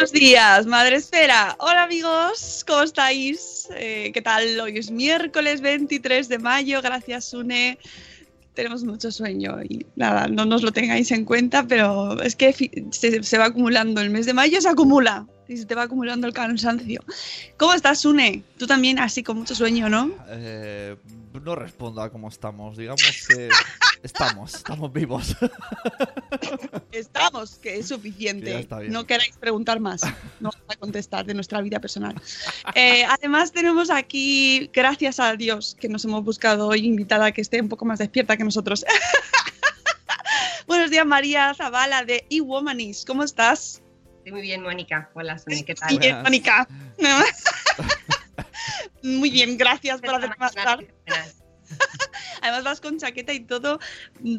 Buenos días, Madre Esfera. Hola amigos, ¿cómo estáis? Eh, ¿Qué tal? Hoy es miércoles 23 de mayo, gracias Sune. Tenemos mucho sueño y nada, no nos lo tengáis en cuenta, pero es que se, se va acumulando. El mes de mayo se acumula y se te va acumulando el cansancio. ¿Cómo estás, Sune? Tú también así con mucho sueño, ¿no? Eh, no respondo a cómo estamos. Digamos que estamos, estamos vivos. Estamos, que es suficiente. No queráis preguntar más. No vamos a contestar de nuestra vida personal. Eh, además, tenemos aquí, gracias a Dios, que nos hemos buscado hoy invitada que esté un poco más despierta que nosotros. Buenos días, María Zavala de eWomanis. ¿Cómo estás? Estoy muy bien, Mónica. Hola, Sune, ¿qué Muy tal? bien, Buenas. Mónica. Muy bien, gracias por hacerme tarde. Además, vas con chaqueta y todo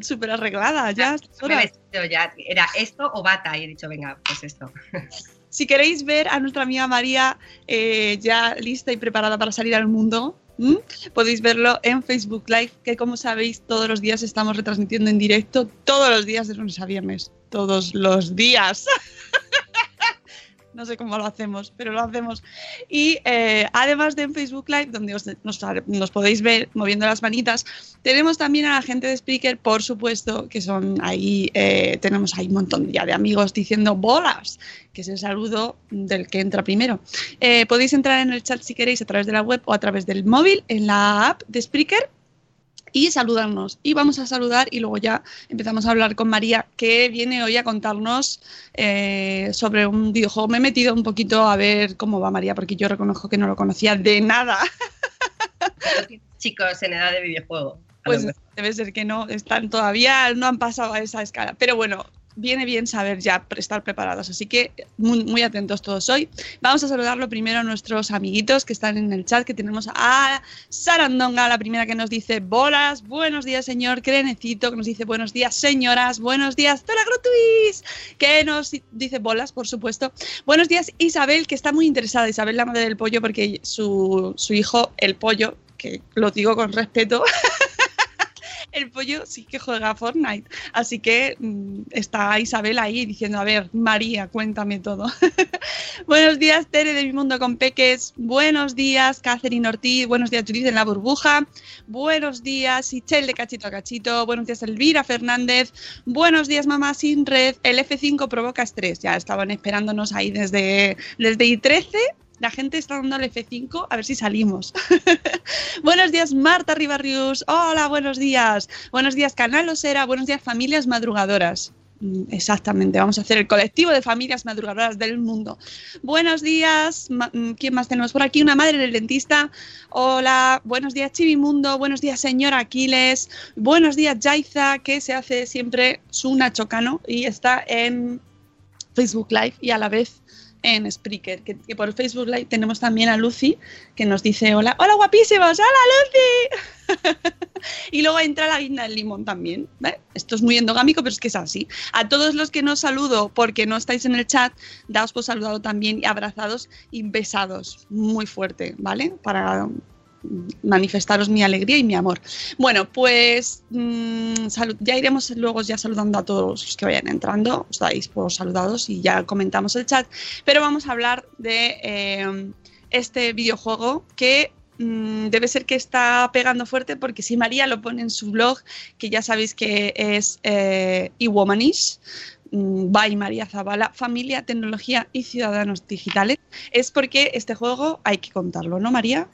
súper arreglada ya. Me vestido ya. Era esto o bata y he dicho, venga, pues esto. Si queréis ver a nuestra amiga María eh, ya lista y preparada para salir al mundo, ¿m? podéis verlo en Facebook Live, que como sabéis todos los días estamos retransmitiendo en directo, todos los días de lunes a viernes, todos los días. No sé cómo lo hacemos, pero lo hacemos. Y eh, además de en Facebook Live, donde os- nos, podéis ver moviendo las manitas, tenemos también a la gente de Spreaker, por supuesto, que son ahí, eh, tenemos ahí un montón ya de amigos diciendo bolas, que es el saludo del que entra primero. Eh, podéis entrar en el chat si queréis a través de la web o a través del móvil en la app de Spreaker y saludarnos. Y vamos a saludar y luego ya empezamos a hablar con María, que viene hoy a contarnos eh, sobre un videojuego. Me he metido un poquito a ver cómo va María, porque yo reconozco que no lo conocía de nada. Chicos en edad de videojuego. Pues debe ser que no, están todavía, no han pasado a esa escala. Pero bueno, viene bien saber ya estar preparados. Así que muy, atentos todos hoy. Vamos a saludarlo primero a nuestros amiguitos que están en el chat, que tenemos a Sarandonga, la primera que nos dice bolas, buenos días señor Crenecito, que nos dice buenos días señoras, buenos días Tola Grutuis, que nos dice bolas, por supuesto. Buenos días Isabel, que está muy interesada, Isabel la madre del pollo, porque su, su hijo, el pollo, que lo digo con respeto, el pollo sí que juega Fortnite. Así que mm, está Isabel ahí diciendo, a ver, María, cuéntame todo. buenos días, Tere de Mi Mundo con Peques. Buenos días, Catherine Ortiz. Buenos días, Judith en la burbuja. Buenos días, Ichel de Cachito a Cachito. Buenos días, Elvira Fernández. Buenos días, Mamá Sin Red. El F5 provoca estrés. Ya estaban esperándonos ahí desde, desde I13. La gente está dando el F5 a ver si salimos. buenos días, Marta Ribarrius. Hola, buenos días. Buenos días, Canal Osera. Buenos días, familias madrugadoras. Mm, Exactamente, vamos a hacer el colectivo de familias madrugadoras del mundo. Buenos días, mm, ¿quién más tenemos por aquí? Una madre del dentista. Hola, buenos días, Chivimundo. Buenos días, señor Aquiles. Buenos días, Jaiza, que se hace siempre su Nacho Cano y está en Facebook Live y a la vez en Spreaker, que, por Facebook Live tenemos también a Lucy, que nos dice hola, hola guapísimos, hola Lucy. y luego entra la guinda del limón también. ¿ve? Esto es muy endogámico, pero es que es así. A todos los que no saludo porque no estáis en el chat, daos por saludado también y abrazados y besados muy fuerte, ¿vale? Para manifestaros mi alegría y mi amor. Bueno, pues mm, ya iremos luego ya saludando a todos los que vayan entrando, os dais por saludados y ya comentamos el chat, pero vamos a hablar de eh, este videojuego que mm, debe ser que está pegando fuerte porque si María lo pone en su blog, que ya sabéis que es eh, eWomanish, mm, by María Zavala, Familia, Tecnología y Ciudadanos Digitales, es porque este juego hay que contarlo, ¿no, María?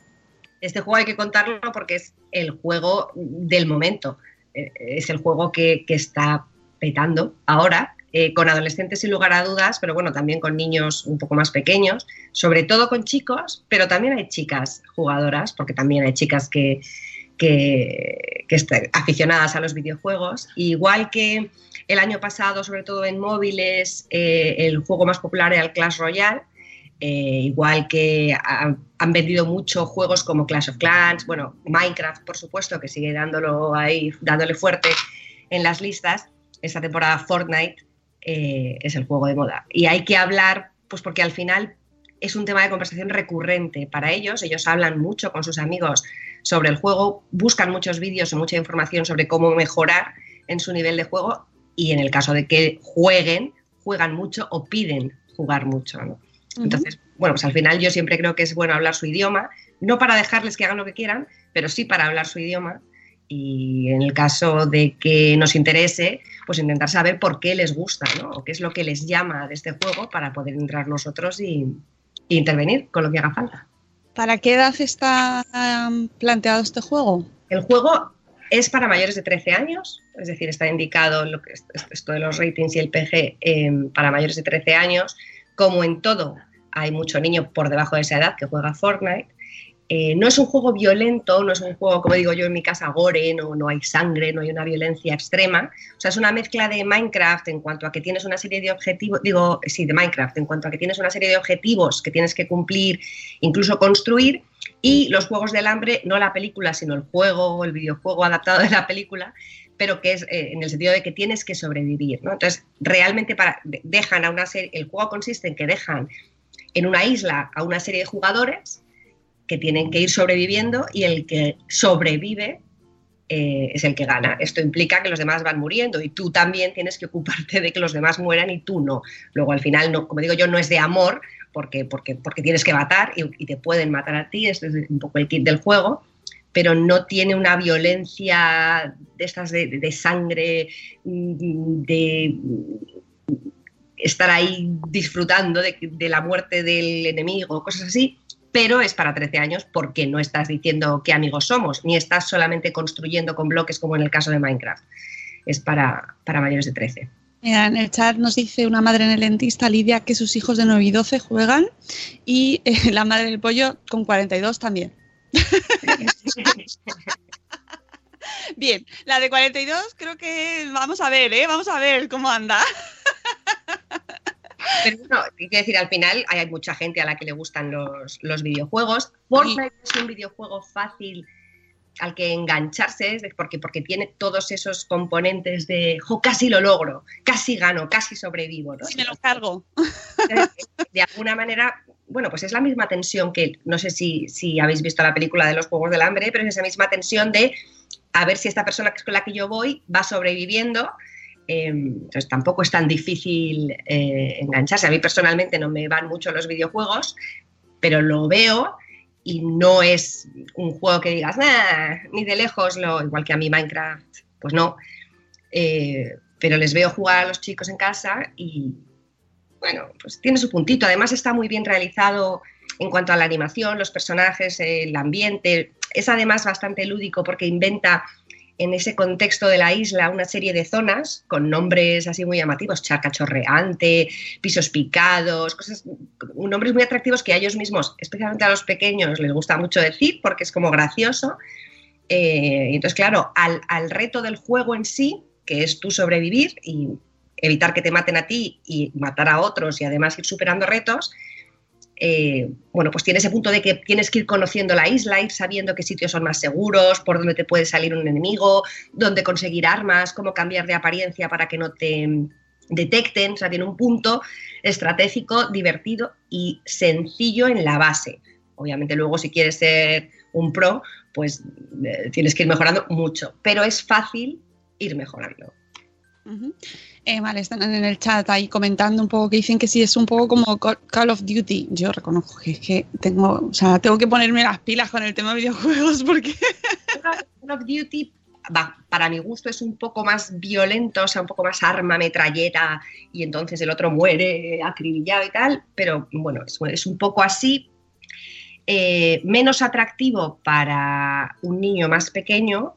Este juego hay que contarlo porque es el juego del momento. Eh, Es el juego que, está petando ahora, eh, con adolescentes sin lugar a dudas, pero bueno, también con niños un poco más pequeños, sobre todo con chicos, pero también hay chicas jugadoras, porque también hay chicas que, que, que están aficionadas a los videojuegos. Igual que el año pasado, sobre todo en móviles, eh, el juego más popular era el Clash Royale. Eh, igual que ha- han vendido mucho juegos como Clash of Clans, bueno, Minecraft, por supuesto, que sigue dándolo ahí, dándole fuerte en las listas. Esta temporada Fortnite eh, es el juego de moda. Y hay que hablar, pues porque al final es un tema de conversación recurrente para ellos. Ellos hablan mucho con sus amigos sobre el juego, buscan muchos vídeos y mucha información sobre cómo mejorar en su nivel de juego y en el caso de que jueguen, juegan mucho o piden jugar mucho. ¿no? Entonces, bueno, pues al final yo siempre creo que es bueno hablar su idioma, no para dejarles que hagan lo que quieran, pero sí para hablar su idioma. Y en el caso de que nos interese, pues intentar saber por qué les gusta, ¿no? O qué es lo que les llama de este juego para poder entrar nosotros y, y intervenir con lo que haga falta. ¿Para qué edad está um, planteado este juego? El juego es para mayores de 13 años, es decir, está indicado lo que es esto de los ratings y el PG eh, para mayores de 13 años. Como en todo, hay mucho niño por debajo de esa edad que juega Fortnite. Eh, no es un juego violento, no es un juego, como digo yo en mi casa, gore, no, no hay sangre, no hay una violencia extrema. O sea, es una mezcla de Minecraft en cuanto a que tienes una serie de objetivos, digo, sí, de Minecraft, en cuanto a que tienes una serie de objetivos que tienes que cumplir, incluso construir, y los juegos del hambre, no la película, sino el juego, el videojuego adaptado de la película, pero que es eh, en el sentido de que tienes que sobrevivir. Entonces, realmente dejan a una serie, el juego consiste en que dejan en una isla a una serie de jugadores que tienen que ir sobreviviendo y el que sobrevive eh, es el que gana. Esto implica que los demás van muriendo y tú también tienes que ocuparte de que los demás mueran y tú no. Luego al final, como digo yo, no es de amor porque, porque, porque tienes que matar y, te pueden matar a ti, este es un poco el kit del juego, pero no tiene una violencia de estas de sangre, mm, de estar ahí disfrutando de, la muerte del enemigo, cosas así, pero es para 13 años porque no estás diciendo qué amigos somos, ni estás solamente construyendo con bloques como en el caso de Minecraft. Es para, para mayores de 13. Mira, en el chat nos dice una madre en el dentista, Lidia, que sus hijos de 9 y 12 juegan y eh, la madre del pollo con 42 también. Bien, la de 42 creo que vamos a ver, ¿eh? Vamos a ver cómo anda. Pero bueno, hay que decir, al final hay mucha gente a la que le gustan los, los videojuegos. Fortnite es un videojuego fácil al que engancharse, porque, porque tiene todos esos componentes de, jo, casi lo logro, casi gano, casi sobrevivo. ¿no? Si me lo cargo. de alguna manera, bueno, pues es la misma tensión que, no sé si, si habéis visto la película de los Juegos del Hambre, pero es esa misma tensión de a ver si esta persona con la que yo voy va sobreviviendo. Entonces tampoco es tan difícil eh, engancharse. A mí personalmente no me van mucho los videojuegos, pero lo veo y no es un juego que digas, nah, ni de lejos, lo, igual que a mí Minecraft, pues no. Eh, pero les veo jugar a los chicos en casa y, bueno, pues tiene su puntito. Además está muy bien realizado en cuanto a la animación, los personajes, el ambiente. Es además bastante lúdico porque inventa en ese contexto de la isla una serie de zonas con nombres así muy llamativos, charca chorreante, pisos picados, cosas, nombres muy atractivos que a ellos mismos, especialmente a los pequeños, les gusta mucho decir porque es como gracioso. Eh, entonces, claro, al, al reto del juego en sí, que es tú sobrevivir y evitar que te maten a ti y matar a otros y además ir superando retos, eh, bueno, pues tiene ese punto de que tienes que ir conociendo la isla, ir sabiendo qué sitios son más seguros, por dónde te puede salir un enemigo, dónde conseguir armas, cómo cambiar de apariencia para que no te detecten. O sea, tiene un punto estratégico, divertido y sencillo en la base. Obviamente luego si quieres ser un pro, pues eh, tienes que ir mejorando mucho. Pero es fácil ir mejorando. Eh, vale, están en el chat ahí comentando un poco que dicen que sí es un poco como Call of Duty. Yo reconozco que, es que tengo, o sea, tengo que ponerme las pilas con el tema de videojuegos porque Call of Duty, va, para mi gusto, es un poco más violento, o sea, un poco más arma, metralleta, y entonces el otro muere acribillado y tal, pero bueno, es, es un poco así. eh, menos atractivo para un niño más pequeño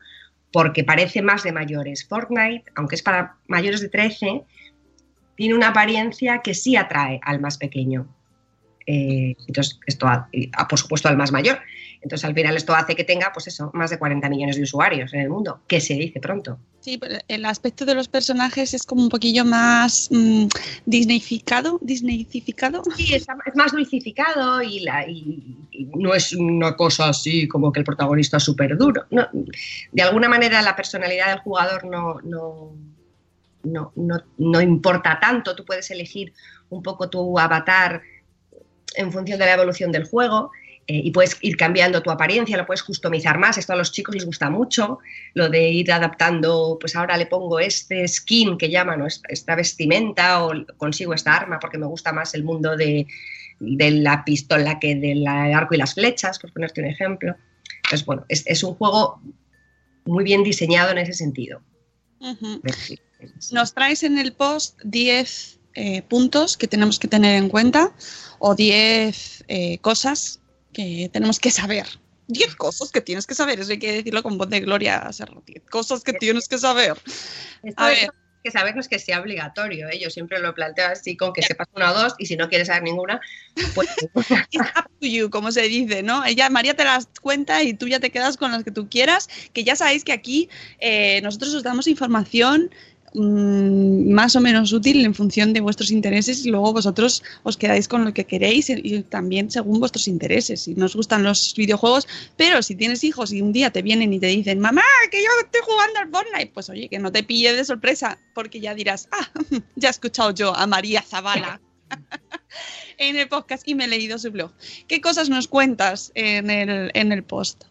porque parece más de mayores. Fortnite, aunque es para mayores de 13, tiene una apariencia que sí atrae al más pequeño. Eh, entonces, esto, ha- ah, por supuesto, al más mayor. Entonces, al final, esto hace que tenga, pues eso, más de 40 millones de usuarios en el mundo, que se dice pronto. sí, pero el aspecto de los personajes es como un poquillo más mm, disneyficado, disneycificado. Sí, es, es más dulcificado y, la, y- y no es una cosa así como que el protagonista es súper duro. No, de alguna manera, la personalidad del jugador no, no, no, no- no importa tanto. Tú puedes elegir un poco tu avatar en función de la evolución del juego. eh, y puedes ir cambiando tu apariencia, lo puedes customizar más. Esto a los chicos les gusta mucho, lo de ir adaptando, pues ahora le pongo este skin que llaman, o esta- esta vestimenta, o consigo esta arma porque me gusta más el mundo de, de la pistola que del arco y las flechas, por ponerte un ejemplo. Entonces, bueno, es, es un juego muy bien diseñado en ese sentido. Nos traes en el post 10 eh, puntos que tenemos que tener en cuenta o 10 eh, cosas que tenemos que saber. 10 cosas que tienes que saber, eso hay que decirlo con voz de Gloria Serra. 10 cosas que tienes que saber. A ver. que saber no es que sea obligatorio, ¿eh? yo siempre lo planteo así con que sepas una o dos y si no quieres saber ninguna, pues It's up to you, como se dice, ¿no? Ella, María te las cuenta y tú ya te quedas con las que tú quieras, que ya sabéis que aquí eh, nosotros os damos información mm, más o menos útil en función de vuestros intereses y luego vosotros os quedáis con lo que queréis y, también según vuestros intereses. Si nos gustan los videojuegos, pero si tienes hijos y un día te vienen y te dicen, mamá, que yo estoy jugando al Fortnite, pues oye, que no te pille de sorpresa, porque ya dirás, ah, ya he escuchado yo a María Zavala en el podcast y me he leído su blog. ¿Qué cosas nos cuentas en el, en el post?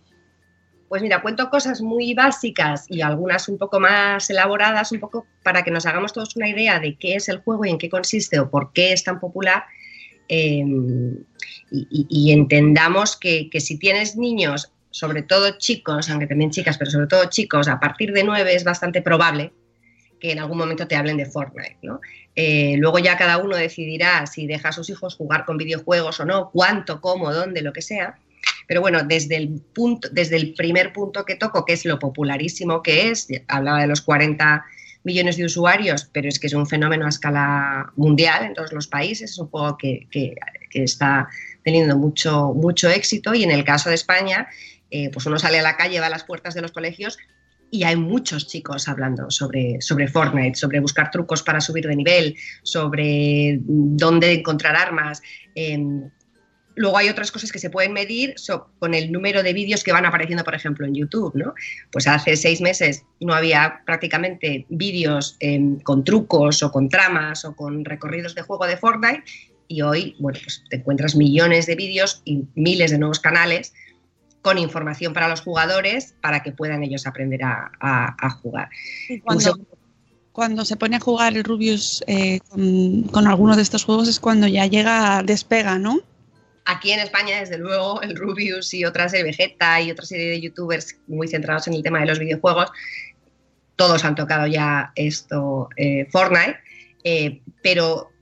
Pues mira, cuento cosas muy básicas y algunas un poco más elaboradas, un poco para que nos hagamos todos una idea de qué es el juego y en qué consiste o por qué es tan popular. eh, y, entendamos que, si tienes niños, sobre todo chicos, aunque también chicas, pero sobre todo chicos, a partir de 9 es bastante probable que en algún momento te hablen de Fortnite. ¿no? Eh, luego ya cada uno decidirá si deja a sus hijos jugar con videojuegos o no, cuánto, cómo, dónde, lo que sea. Pero bueno, desde el, punto, desde el primer punto que toco, que es lo popularísimo que es, hablaba de los 40 millones de usuarios, pero es que es un fenómeno a escala mundial en todos los países, es un juego que, que- que está teniendo mucho, mucho éxito y en el caso de España, eh, pues uno sale a la calle, va a las puertas de los colegios y hay muchos chicos hablando sobre, sobre Fortnite, sobre buscar trucos para subir de nivel, sobre dónde encontrar armas. em, Luego hay otras cosas que se pueden medir so- con el número de vídeos que van apareciendo, por ejemplo, en YouTube, ¿no? Pues hace seis meses no había prácticamente vídeos em, con trucos o con tramas o con recorridos de juego de Fortnite y hoy, bueno, pues te encuentras millones de vídeos y miles de nuevos canales con información para los jugadores para que puedan ellos aprender a, a- a jugar. Cuando, cuando se pone a jugar el Rubius eh, con, con alguno de estos juegos es cuando ya llega, despega, ¿no? Aquí en España, desde luego, el Rubius y otra serie Vegeta y otra serie de youtubers muy centrados en el tema de los videojuegos, todos han tocado ya esto, eh, Fortnite, eh, pero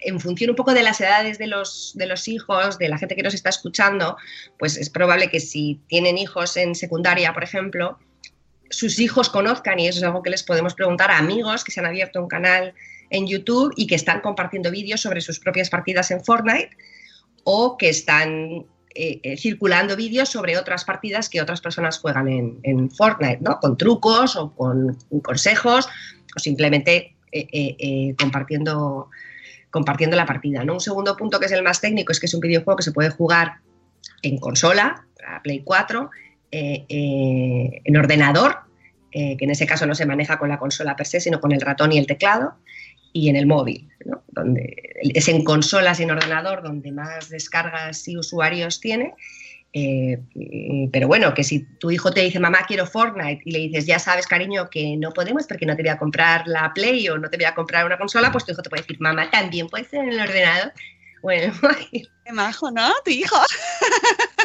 en función un poco de las edades de los, de los hijos, de la gente que nos está escuchando, pues es probable que si tienen hijos en secundaria, por ejemplo, sus hijos conozcan, y eso es algo que les podemos preguntar a amigos que se han abierto un canal en YouTube y que están compartiendo vídeos sobre sus propias partidas en Fortnite o que están eh, eh, circulando vídeos sobre otras partidas que otras personas juegan en, Fortnite, ¿no? Con trucos o con consejos o simplemente eh, compartiendo, compartiendo la partida, ¿no? Un segundo punto que es el más técnico es que es un videojuego que se puede jugar en consola, Play 4, eh, eh, en ordenador, que en ese caso no se maneja con la consola per se, sino con el ratón y el teclado, y en el móvil, ¿no? donde es en consolas y en ordenador donde más descargas y usuarios tiene. Eh, pero bueno, que si tu hijo te dice, mamá, quiero Fortnite, y le dices, ya sabes, cariño, que no podemos porque no te voy a comprar la Play o no te voy a comprar una consola, pues tu hijo te puede decir, mamá, también puede ser en el ordenador. Bueno, Qué majo, ¿no? Tu hijo.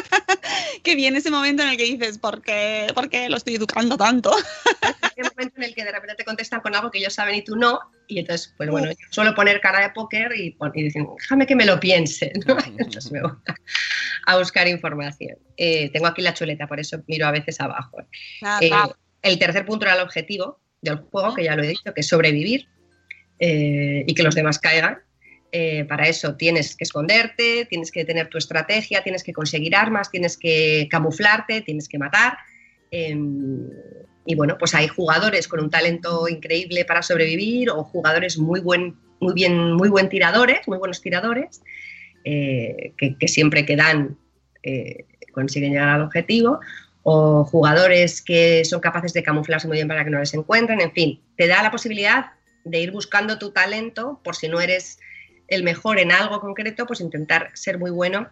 que viene ese momento en el que dices, ¿por qué, ¿por qué lo estoy educando tanto? un momento en el que de repente te contestan con algo que ellos saben y tú no, y entonces, pues bueno, yo suelo poner cara de póker y, y dicen, déjame que me lo piense, ¿no? Entonces me voy a, buscar información. Eh, tengo aquí la chuleta, por eso miro a veces abajo. Eh, nada. el tercer punto era el objetivo del juego, que ya lo he dicho, que es sobrevivir eh, y que los demás caigan. Eh, para eso tienes que esconderte, tienes que tener tu estrategia, tienes que conseguir armas, tienes que camuflarte, tienes que matar. Y bueno, pues hay jugadores con un talento increíble para sobrevivir o jugadores muy buen, muy bien, muy buen tiradores, muy buenos tiradores, eh, que, que siempre que dan eh, consiguen llegar al objetivo, o jugadores que son capaces de camuflarse muy bien para que no les encuentren, en fin, te da la posibilidad de ir buscando tu talento por si no eres el mejor en algo concreto, pues intentar ser muy bueno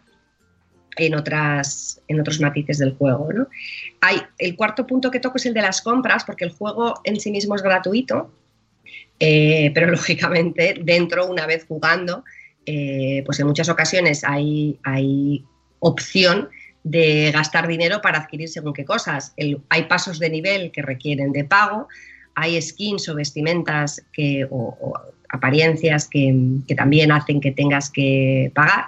en, otras, en otros matices del juego. ¿no? Hay, el cuarto punto que toco es el de las compras, porque el juego en sí mismo es gratuito, eh, pero lógicamente dentro, una vez jugando, eh, pues en muchas ocasiones hay, hay opción de gastar dinero para adquirir según qué cosas. Hay pasos de nivel que requieren de pago, hay skins o vestimentas que, apariencias que, también hacen que tengas que pagar.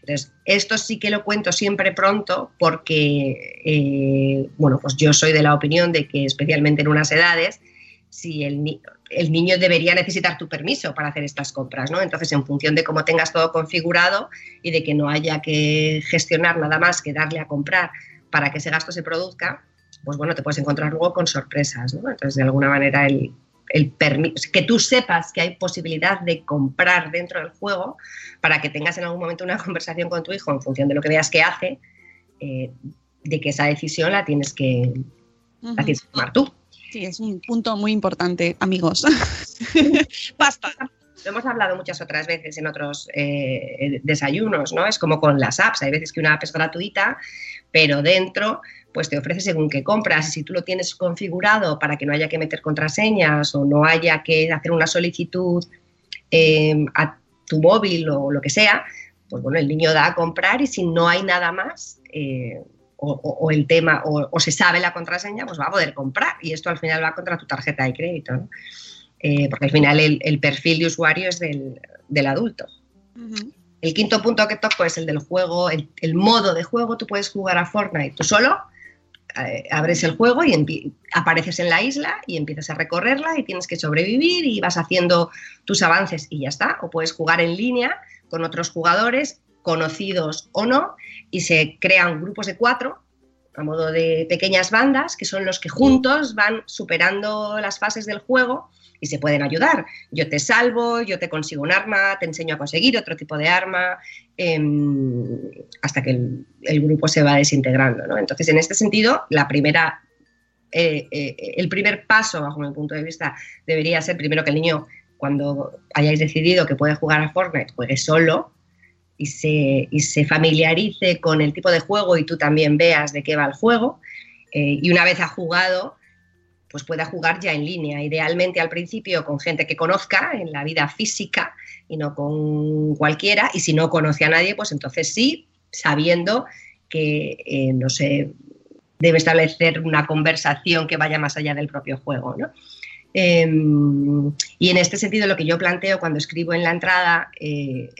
Entonces, esto sí que lo cuento siempre pronto porque, eh, bueno, pues yo soy de la opinión de que especialmente en unas edades, si el, el niño debería necesitar tu permiso para hacer estas compras, ¿no? Entonces, en función de cómo tengas todo configurado y de que no haya que gestionar nada más que darle a comprar para que ese gasto se produzca, pues bueno, te puedes encontrar luego con sorpresas, ¿no? Entonces, de alguna manera, el, el permi- que tú sepas que hay posibilidad de comprar dentro del juego para que tengas en algún momento una conversación con tu hijo en función de lo que veas que hace, eh, de que esa decisión la tienes que, la tienes que tomar tú. Sí, es un punto muy importante, amigos. Basta. Lo hemos hablado muchas otras veces en otros eh, desayunos, ¿no? Es como con las apps, hay veces que una app es gratuita, pero dentro pues te ofrece según qué compras y si tú lo tienes configurado para que no haya que meter contraseñas o no haya que hacer una solicitud eh, a tu móvil o lo que sea, pues bueno, el niño da a comprar y si no hay nada más eh, o, o- o el tema o, o se sabe la contraseña, pues va a poder comprar y esto al final va contra tu tarjeta de crédito, ¿no? Eh, porque al final el, el perfil de usuario es del, del adulto. El quinto punto que toco es el del juego, el, el modo de juego. Tú puedes jugar a Fortnite tú solo, abres el juego y apareces en la isla y empiezas a recorrerla y tienes que sobrevivir y vas haciendo tus avances y ya está. O puedes jugar en línea con otros jugadores, conocidos o no, y se crean grupos de cuatro a modo de pequeñas bandas que son los que juntos van superando las fases del juego y se pueden ayudar. Yo te salvo, yo te consigo un arma, te enseño a conseguir otro tipo de arma, em, hasta que el, grupo se va desintegrando. ¿no? Entonces, en este sentido, la primera, eh, eh, el primer paso, bajo mi punto de vista, debería ser primero que el niño, cuando hayáis decidido que puede jugar a Fortnite, juegue solo y se, y se familiarice con el tipo de juego y tú también veas de qué va el juego. Eh, y una vez ha jugado, pues pueda jugar ya en línea, idealmente al principio con gente que conozca en la vida física y no con cualquiera, y si no conoce a nadie, pues entonces sí, sabiendo que, eh, no sé, debe establecer una conversación que vaya más allá del propio juego, ¿no? Eh, y en este sentido lo que yo planteo cuando escribo en la entrada, eh,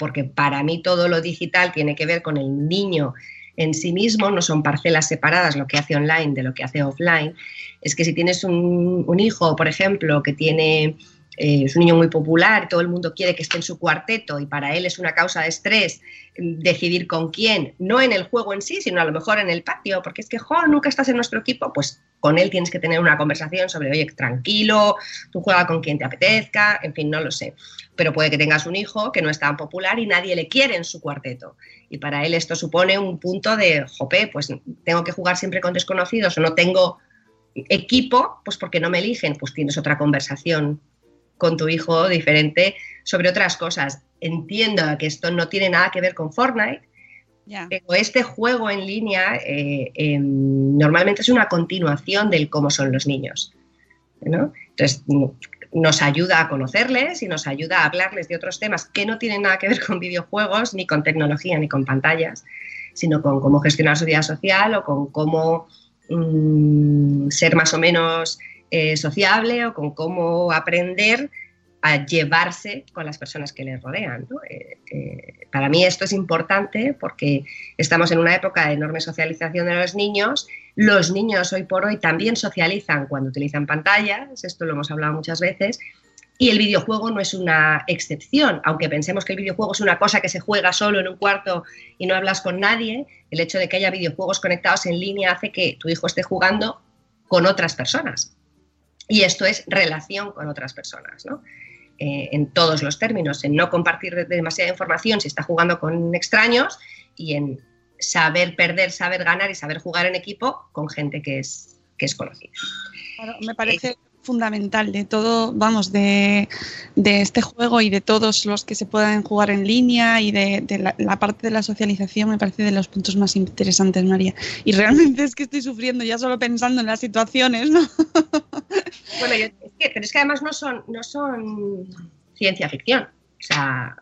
porque para mí todo lo digital tiene que ver con el niño en sí mismo, no son parcelas separadas lo que hace online de lo que hace offline, es que si tienes un, hijo, por ejemplo, que tiene, eh, es un niño muy popular, todo el mundo quiere que esté en su cuarteto y para él es una causa de estrés mm, decidir con quién, no en el juego en sí, sino a lo mejor en el patio, porque es que, jo, nunca estás en nuestro equipo, pues con él tienes que tener una conversación sobre, oye, tranquilo, tú juega con quien te apetezca, en fin, no lo sé. Pero puede que tengas un hijo que no es tan popular y nadie le quiere en su cuarteto. Y para él esto supone un punto de, jope, pues tengo que jugar siempre con desconocidos o no tengo equipo, pues porque no me eligen, pues tienes otra conversación con tu hijo diferente sobre otras cosas. Entiendo que esto no tiene nada que ver con Fortnite, Pero este juego en línea eh, em, normalmente es una continuación del cómo son los niños. ¿no? Entonces, nos ayuda a conocerles y nos ayuda a hablarles de otros temas que no tienen nada que ver con videojuegos, ni con tecnología, ni con pantallas, sino con cómo gestionar su vida social o con cómo mm, ser más o menos eh, sociable o con cómo aprender a llevarse con las personas que les rodean. Eh, eh, para mí esto es importante porque estamos en una época de enorme socialización de los niños. Los niños hoy por hoy también socializan cuando utilizan pantallas, esto lo hemos hablado muchas veces, y el videojuego no es una excepción, aunque pensemos que el videojuego es una cosa que se juega solo en un cuarto y no hablas con nadie, el hecho de que haya videojuegos conectados en línea hace que tu hijo esté jugando con otras personas. Y esto es relación con otras personas, ¿no? Eh, en todos los términos, en no compartir demasiada información si está jugando con extraños y en saber perder, saber ganar y saber jugar en equipo con gente que es, que es conocida. me parece eh, fundamental de todo, vamos, de, este juego y de todos los que se puedan jugar en línea y de, la, parte de la socialización me parece de los puntos más interesantes, María. Y realmente es que estoy sufriendo ya solo pensando en las situaciones, ¿no? Bueno, es que, pero es que además no son, no son ciencia ficción. O sea,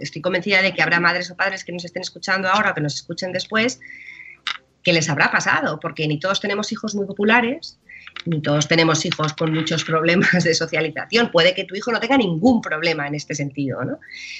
estoy convencida de que habrá madres o padres que nos estén escuchando ahora o que nos escuchen después que les habrá pasado, porque ni todos tenemos hijos muy populares, todos tenemos hijos con muchos problemas de socialización. Puede que tu hijo no tenga ningún problema en este sentido, ¿no?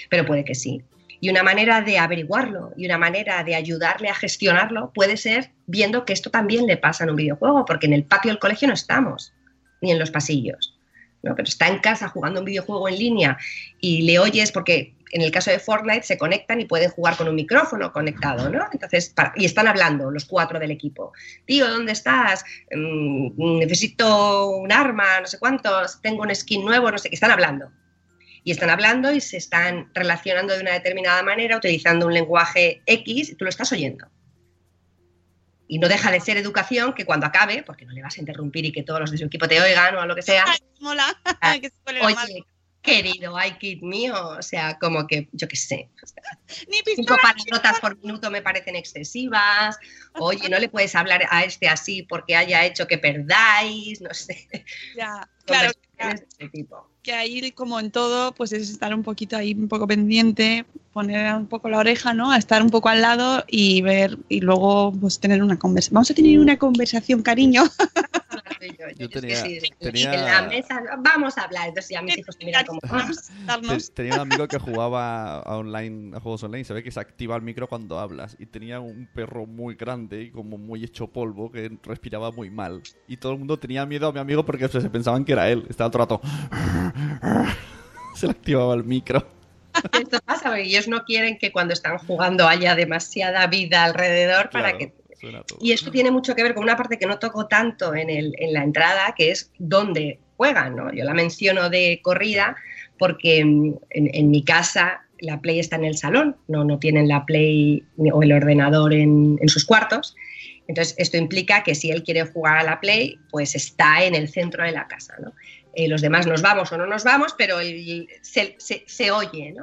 Pero puede que sí. Y una manera de averiguarlo y una manera de ayudarle a gestionarlo puede ser viendo que esto también le pasa en un videojuego, porque en el patio del colegio no estamos ni en los pasillos. ¿no? Pero está en casa jugando un videojuego en línea y le oyes porque en el caso de Fortnite se conectan y pueden jugar con un micrófono conectado, ¿no? Entonces, y están hablando los cuatro del equipo. Tío, ¿dónde estás? Mm, necesito un arma, no sé cuántos, tengo un skin nuevo, no sé qué, están hablando. Y están hablando y se están relacionando de una determinada manera, utilizando un lenguaje X, y tú lo estás oyendo. Y no deja de ser educación que cuando acabe, porque no le vas a interrumpir y que todos los de su equipo te oigan o lo que sea. Mola. Ah, oye, querido kid mío, o sea, como que, yo qué sé. Ni cinco palabrotas por minuto me parecen excesivas. Oye, no le puedes hablar a este así porque haya hecho que perdáis, no sé. Ya, claro. Este tipo que ahí, como en todo, pues es estar un poquito ahí, un poco pendiente, poner un poco la oreja, ¿no? A estar un poco al lado y ver, y luego pues tener una conversación. Vamos a tener una conversación, cariño. Yo, tenía, en la mesa vamos a hablar, entonces ya mis hijos miran como Tenía un amigo que jugaba a online, a juegos online, se ve que se activa el micro cuando hablas y tenía un perro muy grande y como muy hecho polvo que respiraba muy mal y todo el mundo tenía miedo a mi amigo porque se pensaban que era él, estaba todo el rato Se le activaba el micro. Esto pasa, ellos no quieren que cuando están jugando haya demasiada vida alrededor para que... Y esto tiene mucho que ver con una parte que no toco tanto en, el, en la entrada, que es dónde juegan. ¿no? Yo la menciono de corrida porque en, mi casa la Play está en el salón, no, no tienen la Play o el ordenador en, en sus cuartos. Entonces, esto implica que si él quiere jugar a la Play, pues está en el centro de la casa. ¿no? Eh, los demás nos vamos o no nos vamos, pero se, oye.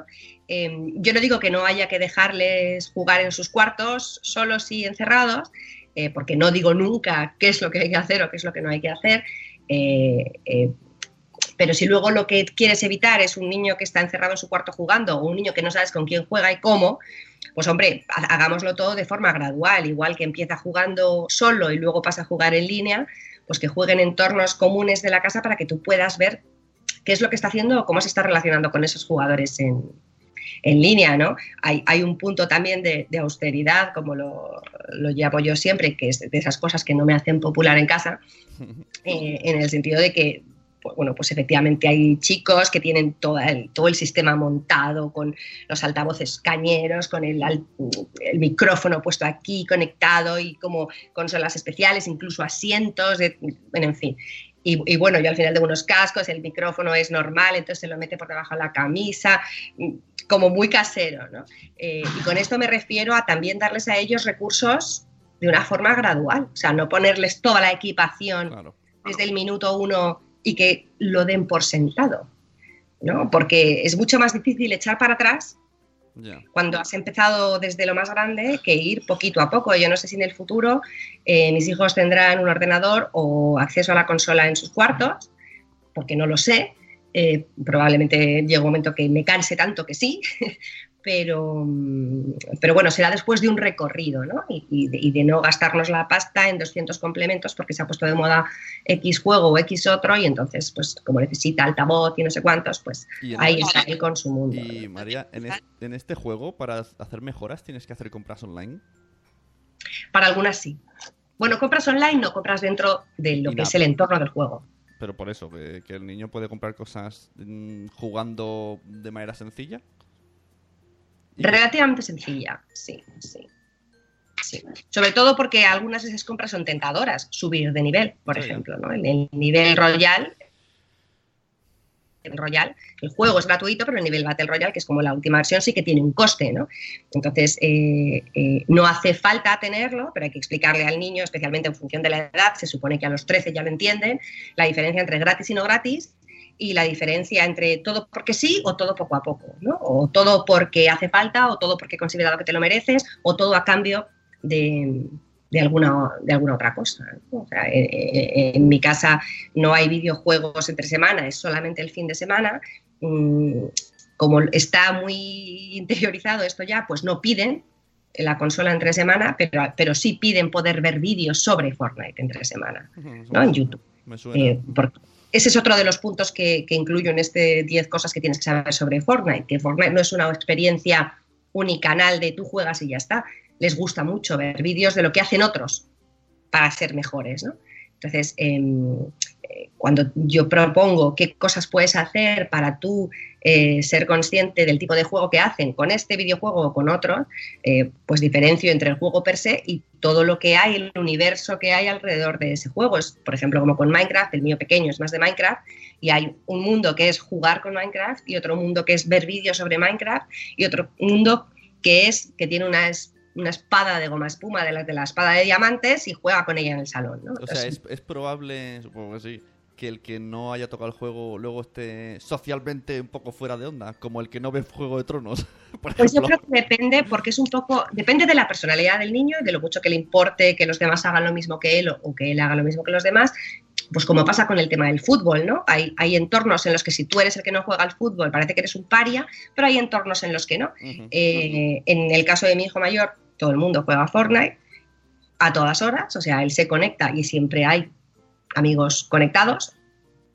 Em, yo no digo que no haya que dejarles jugar en sus cuartos, solos y encerrados, eh, porque no digo nunca qué es lo que hay que hacer o qué es lo que no hay que hacer. Eh, pero si luego lo que quieres evitar es un niño que está encerrado en su cuarto jugando o un niño que no sabes con quién juega y cómo, pues hombre, hagámoslo todo de forma gradual, igual que empieza jugando solo y luego pasa a jugar en línea, pues que jueguen en entornos comunes de la casa para que tú puedas ver qué es lo que está haciendo o cómo se está relacionando con esos jugadores en, línea, ¿no? Hay, hay, un punto también de, austeridad, como lo, lo, llamo yo siempre, que es de esas cosas que no me hacen popular en casa, eh, en el sentido de que pues, bueno, pues efectivamente hay chicos que tienen todo el, todo el sistema montado con los altavoces cañeros, con el, el micrófono puesto aquí conectado y como consolas especiales, incluso asientos, en fin. Y, bueno, yo al final de unos cascos, el micrófono es normal, entonces se lo mete por debajo de la camisa, como muy casero, ¿no? Eh, y con esto me refiero a también darles a ellos recursos de una forma gradual, o sea, no ponerles toda la equipación desde el minuto uno y que lo den por sentado, ¿no? Porque es mucho más difícil echar para atrás cuando has empezado desde lo más grande que ir poquito a poco. Yo no sé si en el futuro eh, mis hijos tendrán un ordenador o acceso a la consola en sus cuartos, porque no lo sé. Eh, probablemente llegue un momento que me canse tanto que sí, pero, pero bueno, será después de un recorrido, ¿no? Y, y de, y de no gastarnos la pasta en 200 complementos porque se ha puesto de moda X juego o X otro y entonces, pues como necesita altavoz y no sé cuántos, pues Y en- ahí está él con su mundo. Y María, en, es- en este juego, para hacer mejoras, tienes que hacer compras online. Para algunas sí. Bueno, compras online, no compras dentro de lo que es el entorno del juego. Pero por eso, que, que el niño puede comprar cosas mm, jugando de manera sencilla. Relativamente sencilla, sí, sí. Sí. Sobre todo porque algunas de esas compras son tentadoras, subir de nivel, por Sí. ejemplo, ¿no? En el nivel Royal, el Royal, el juego es gratuito, pero el nivel Battle Royale, que es como la última versión, sí que tiene un coste, ¿no? Entonces, eh, eh, no hace falta tenerlo, pero hay que explicarle al niño, especialmente en función de la edad, se supone que a los 13 ya lo entienden, la diferencia entre gratis y no gratis, y la diferencia entre todo porque sí o todo poco a poco, ¿no? O todo porque hace falta, o todo porque he considerado que te lo mereces, o todo a cambio de, de alguna, de alguna otra cosa. ¿no? O sea, eh, eh, en mi casa no hay videojuegos entre semana, es solamente el fin de semana. Mm, Como está muy interiorizado esto ya, pues no piden la consola entre semana, pero, pero sí piden poder ver vídeos sobre Fortnite entre semana, ¿no? En YouTube. Me suena. Eh, porque ese es otro de los puntos que, incluyo en este 10 cosas que tienes que saber sobre Fortnite, que Fortnite no es una experiencia unicanal de tú juegas y ya está. Les gusta mucho ver vídeos de lo que hacen otros para ser mejores, ¿no? Entonces, em, cuando yo propongo qué cosas puedes hacer para tú eh, ser consciente del tipo de juego que hacen con este videojuego o con otro, eh, pues diferencio entre el juego per se y todo lo que hay, el universo que hay alrededor de ese juego. Es, por ejemplo, como con Minecraft, el mío pequeño es más de Minecraft, y hay un mundo que es jugar con Minecraft y otro mundo que es ver vídeos sobre Minecraft y otro mundo que es que tiene una, es- una espada de goma espuma de la, de la espada de diamantes y juega con ella en el salón. ¿no? O sea, es, es probable, supongo que sí, que el que no haya tocado el juego luego esté socialmente un poco fuera de onda, como el que no ve Juego de Tronos, por Pues yo creo que depende, porque es un poco, depende de la personalidad del niño y de lo mucho que le importe que los demás hagan lo mismo que él o, o que él haga lo mismo que los demás. Pues como pasa con el tema del fútbol, ¿no? Hay, hay entornos en los que si tú eres el que no juega al fútbol parece que eres un paria, pero hay entornos en los que no. Eh, en el caso de mi hijo mayor, todo el mundo juega Fortnite a todas horas, o sea, él se conecta y siempre hay amigos conectados.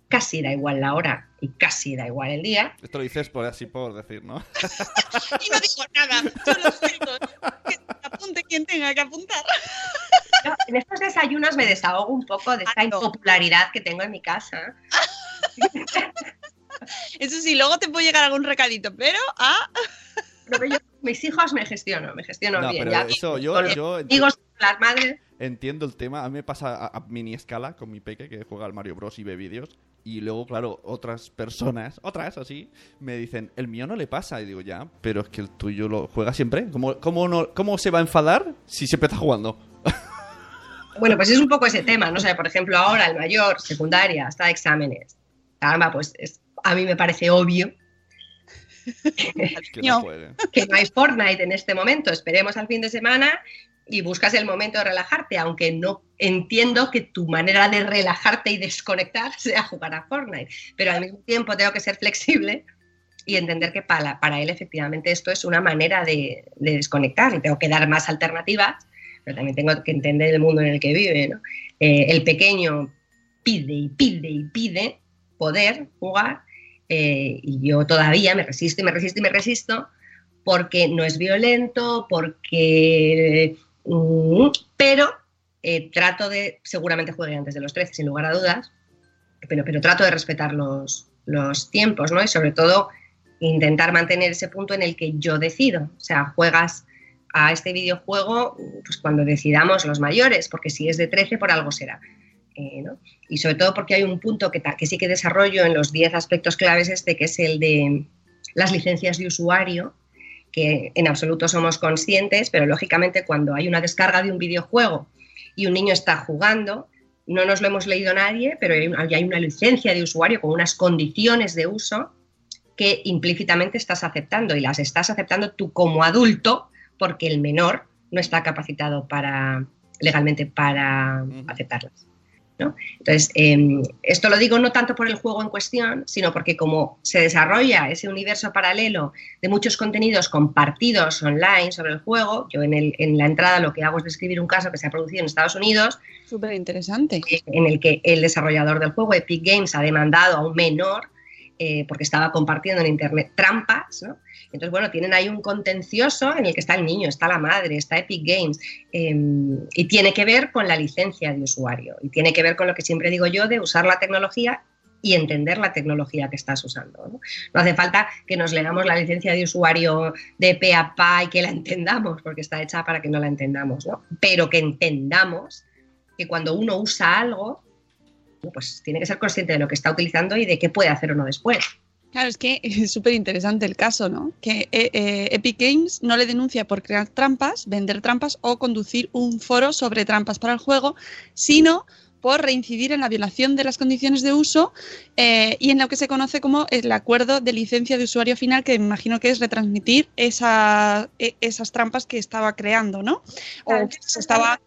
Casi da igual la hora y casi da igual el día. Esto lo dices por así por decir, ¿no? Y no digo nada, solo explico. Que apunte quien tenga que apuntar. Yo en estos desayunos me desahogo un poco de esta Ah, no. impopularidad que tengo en mi casa. Eso sí, luego te puede llegar algún recadito, pero ah, Pero yo, mis hijos me gestiono, me gestiono No, bien. pero ya eso yo, con yo amigos, las madres. entiendo el tema. A mí me pasa a, a mini escala con mi peque que juega al Mario Bros y ve vídeos. Y luego, claro, otras personas, otras así, me dicen, el mío no le pasa. Y digo, ya, pero es que el tuyo lo juega siempre. ¿Cómo, cómo, no, cómo se va a enfadar si siempre está jugando? Bueno, pues es un poco ese tema, ¿no? O sea, por ejemplo, ahora el mayor, secundaria, está de exámenes. Caramba, pues es- a mí me parece obvio Que No. que hay Fortnite en este momento. Esperemos al fin de semana y buscas el momento de relajarte, aunque no entiendo que tu manera de relajarte y desconectar sea jugar a Fortnite. Pero al mismo tiempo tengo que ser flexible y entender que para, para él efectivamente esto es una manera de, de desconectar y tengo que dar más alternativas, pero también tengo que entender el mundo en el que vive. ¿no? Eh, el pequeño pide y pide y pide poder jugar eh, y yo todavía me resisto y me resisto y me resisto porque no es violento, porque... mm, pero eh, trato de, seguramente juegue antes de los 13, sin lugar a dudas, pero, pero trato de respetar los, los tiempos, ¿no? Y sobre todo intentar mantener ese punto en el que yo decido. O sea, juegas a este videojuego pues cuando decidamos los mayores, porque si es de 13 por algo será. Eh, ¿no? Y sobre todo porque hay un punto que, sí que desarrollo en los 10 aspectos claves este, que es el de las licencias de usuario, que en absoluto somos conscientes, pero lógicamente cuando hay una descarga de un videojuego y un niño está jugando, no nos lo hemos leído nadie, pero hay una licencia de usuario con unas condiciones de uso que implícitamente estás aceptando y las estás aceptando tú como adulto porque el menor no está capacitado para legalmente para aceptarlas. Entonces, em, esto lo digo no tanto por el juego en cuestión, sino porque como se desarrolla ese universo paralelo de muchos contenidos compartidos online sobre el juego, yo en, la entrada lo que hago es describir un caso que se ha producido en Estados Unidos. Súper interesante. Eh, en el que el desarrollador del juego, Epic Games, ha demandado a un menor eh, porque estaba compartiendo en Internet trampas, ¿no? Entonces, bueno, tienen ahí un contencioso en el que está el niño, está la madre, está Epic Games, em, y tiene que ver con la licencia de usuario, y tiene que ver con lo que siempre digo yo de usar la tecnología y entender la tecnología que estás usando. No, hace falta que nos leamos la licencia de usuario de pe a y que la entendamos, porque está hecha para que no la entendamos, ¿no? pero que entendamos que cuando uno usa algo, pues tiene que ser consciente de lo que está utilizando y de qué puede hacer o no después. Claro, es que es súper interesante el caso, ¿no? Que eh, eh, Epic Games no le denuncia por crear trampas, vender trampas o conducir un foro sobre trampas para el juego, sino por reincidir en la violación de las condiciones de uso eh, y en lo que se conoce como el acuerdo de licencia de usuario final, que me imagino que es retransmitir esa, e, esas trampas que estaba creando, ¿no? O que se estaba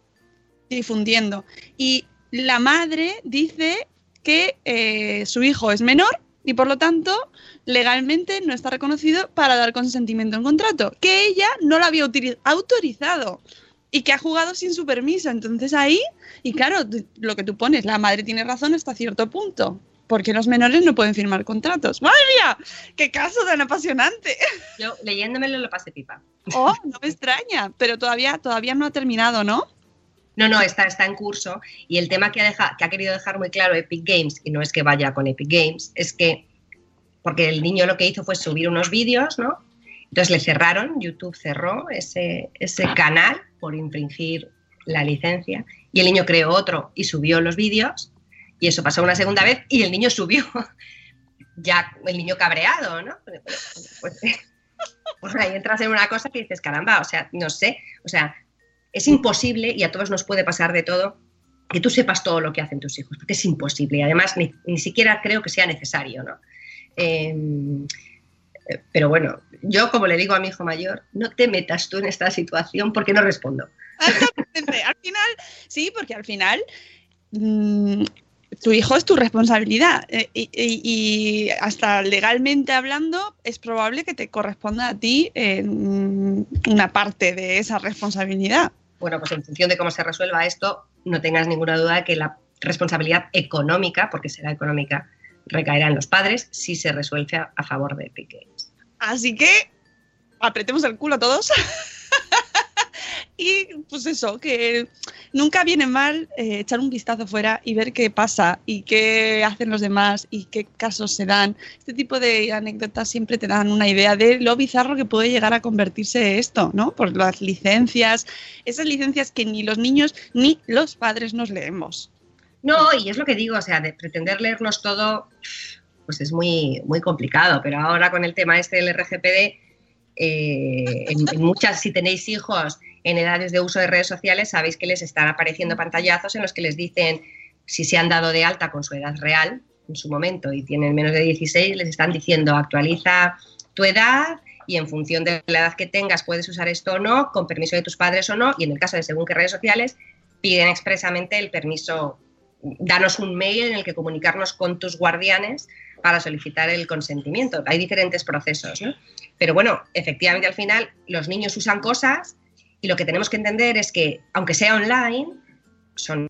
difundiendo. Y la madre dice que su hijo es menor y por lo tanto legalmente no está reconocido para dar consentimiento en contrato, que ella no lo había autorizado y que ha jugado sin su permiso. Entonces ahí, y claro, lo que tú pones, la madre tiene razón hasta cierto punto. Porque los menores no pueden firmar contratos. ¡Madre mía! ¡Qué caso tan apasionante! Yo leyéndomelo lo pasé pipa. Oh, no me extraña, pero todavía, todavía no ha terminado, ¿no? No, no, está, está en curso. Y el tema que ha, que ha querido dejar muy claro Epic Games, y no es que vaya con Epic Games, es que, porque el niño lo que hizo fue subir unos vídeos, ¿no? Entonces le cerraron, YouTube cerró ese, ese canal por infringir la licencia, y el niño creó otro y subió los vídeos, y eso pasó una segunda vez, y el niño subió, ya el niño cabreado, ¿no? Pues, pues ahí entras en una cosa que dices, caramba, o sea, no sé, o sea, es imposible, y a todos nos puede pasar de todo, que tú sepas todo lo que hacen tus hijos, porque es imposible y además ni, siquiera creo que sea necesario, ¿no? Em, pero bueno, yo como le digo a mi hijo mayor, no te metas tú en esta situación porque no respondo. al final, sí, porque al final mm, tu hijo es tu responsabilidad eh, y, hasta legalmente hablando es probable que te corresponda a ti una parte de esa responsabilidad. Bueno, pues en función de cómo se resuelva esto, no tengas ninguna duda de que la responsabilidad económica, porque será económica, recaerá en los padres si se resuelve a, favor de Piqué. Así que apretemos el culo a todos. y pues eso, que nunca viene mal eh, echar un vistazo fuera y ver qué pasa y qué hacen los demás y qué casos se dan. Este tipo de anécdotas siempre te dan una idea de lo bizarro que puede llegar a convertirse esto, ¿no? Por las licencias, esas licencias que ni los niños ni los padres nos leemos. No, y es lo que digo, o sea, de pretender leernos todo, pues es muy, muy complicado, pero ahora con el tema este del RGPD, eh, en muchas, si tenéis hijos en edades de uso de redes sociales, sabéis que les están apareciendo pantallazos en los que les dicen si se han dado de alta con su edad real en su momento y tienen menos de 16, les están diciendo actualiza tu edad y en función de la edad que tengas puedes usar esto o no, con permiso de tus padres o no, y en el caso de según qué redes sociales, piden expresamente el permiso, danos un mail en el que comunicarnos con tus guardianes para solicitar el consentimiento. Hay diferentes procesos, ¿no? Pero bueno, efectivamente al final los niños usan cosas y lo que tenemos que entender es que, aunque sea online, son,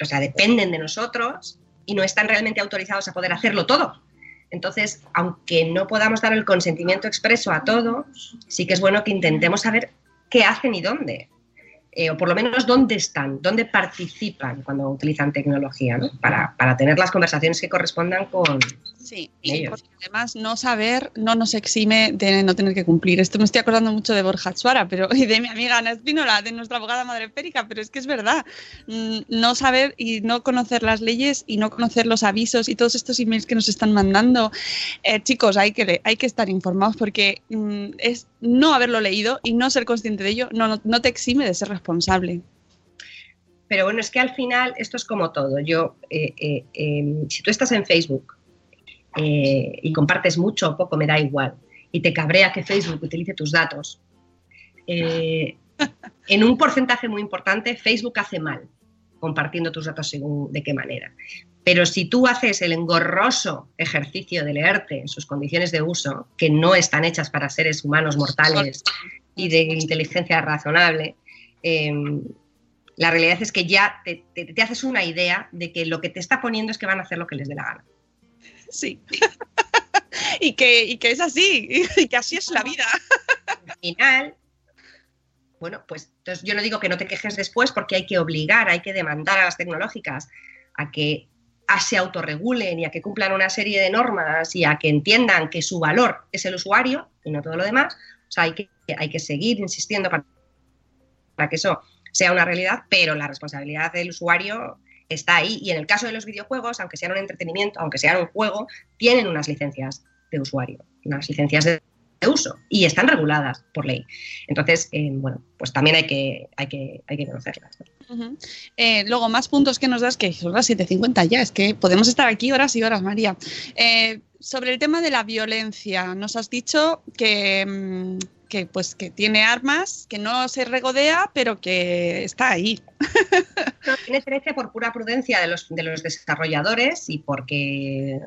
o sea, dependen de nosotros y no están realmente autorizados a poder hacerlo todo. Entonces, aunque no podamos dar el consentimiento expreso a todo, sí que es bueno que intentemos saber qué hacen y dónde. Eh, o por lo menos dónde están, dónde participan cuando utilizan tecnología, ¿no? para, para tener las conversaciones que correspondan con, Sí, y porque además no saber no nos exime de no tener que cumplir. Esto me estoy acordando mucho de Borja Suara pero, y de mi amiga Ana Espínola, de nuestra abogada madre Périca, pero es que es verdad. Mm, no saber y no conocer las leyes y no conocer los avisos y todos estos emails que nos están mandando. Eh, chicos, hay que, hay que estar informados porque mm, es no haberlo leído y no ser consciente de ello no, no, te exime de ser responsable. Pero bueno, es que al final esto es como todo. Yo, eh, eh, em, si tú estás en Facebook eh, y compartes mucho o poco, me da igual. Y te cabrea que Facebook utilice tus datos. Eh, en un porcentaje muy importante, Facebook hace mal compartiendo tus datos según de qué manera. Pero si tú haces el engorroso ejercicio de leerte en sus condiciones de uso, que no están hechas para seres humanos mortales y de inteligencia razonable, em, la realidad es que ya te, haces una idea de que lo que te está poniendo es que van a hacer lo que les dé la gana. Sí. y, que, y que es así, y que así es la vida. Al final, bueno, pues entonces yo no digo que no te quejes después porque hay que obligar, hay que demandar a las tecnológicas a que se autorregulen y a que cumplan una serie de normas y a que entiendan que su valor es el usuario y no todo lo demás. O sea, hay que, hay que seguir insistiendo para, para que eso sea una realidad, pero la responsabilidad del usuario está ahí. Y en el caso de los videojuegos, aunque sean un entretenimiento, aunque sean un juego, tienen unas licencias de usuario, unas licencias de uso y están reguladas por ley. Entonces, eh, bueno, pues también hay que, hay que, hay que conocerlas. Eh, luego, más puntos que nos das, que son las 7.50 ya, es que podemos estar aquí horas y horas, María. Eh, sobre el tema de la violencia, nos has dicho que, mm, que, pues, que tiene armas, que no se regodea, pero que está ahí. tiene diferencia por pura prudencia de los, de los desarrolladores y porque,